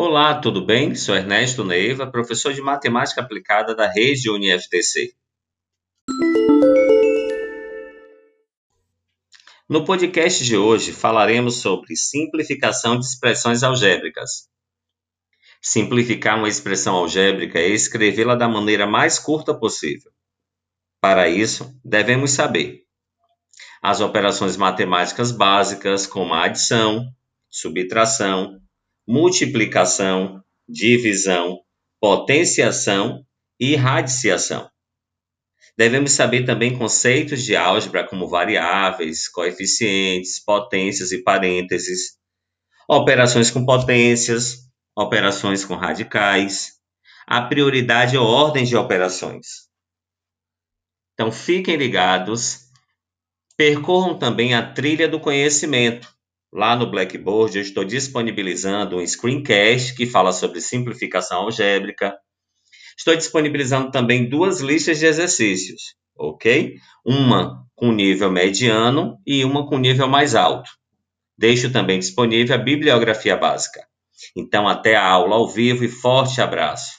Olá, tudo bem? Sou Ernesto Neiva, professor de Matemática Aplicada da Rede UniFTC. No podcast de hoje falaremos sobre simplificação de expressões algébricas. Simplificar uma expressão algébrica é escrevê-la da maneira mais curta possível. Para isso, devemos saber as operações matemáticas básicas, como a adição, subtração, multiplicação, divisão, potenciação e radiciação. Devemos saber também conceitos de álgebra como variáveis, coeficientes, potências e parênteses, operações com potências, operações com radicais, a prioridade ou ordem de operações. Então fiquem ligados, percorram também a trilha do conhecimento, Lá no Blackboard eu estou disponibilizando um screencast que fala sobre simplificação algébrica. Estou disponibilizando também duas listas de exercícios, ok? Uma com nível mediano e uma com nível mais alto. Deixo também disponível a bibliografia básica. Então, até a aula ao vivo e forte abraço!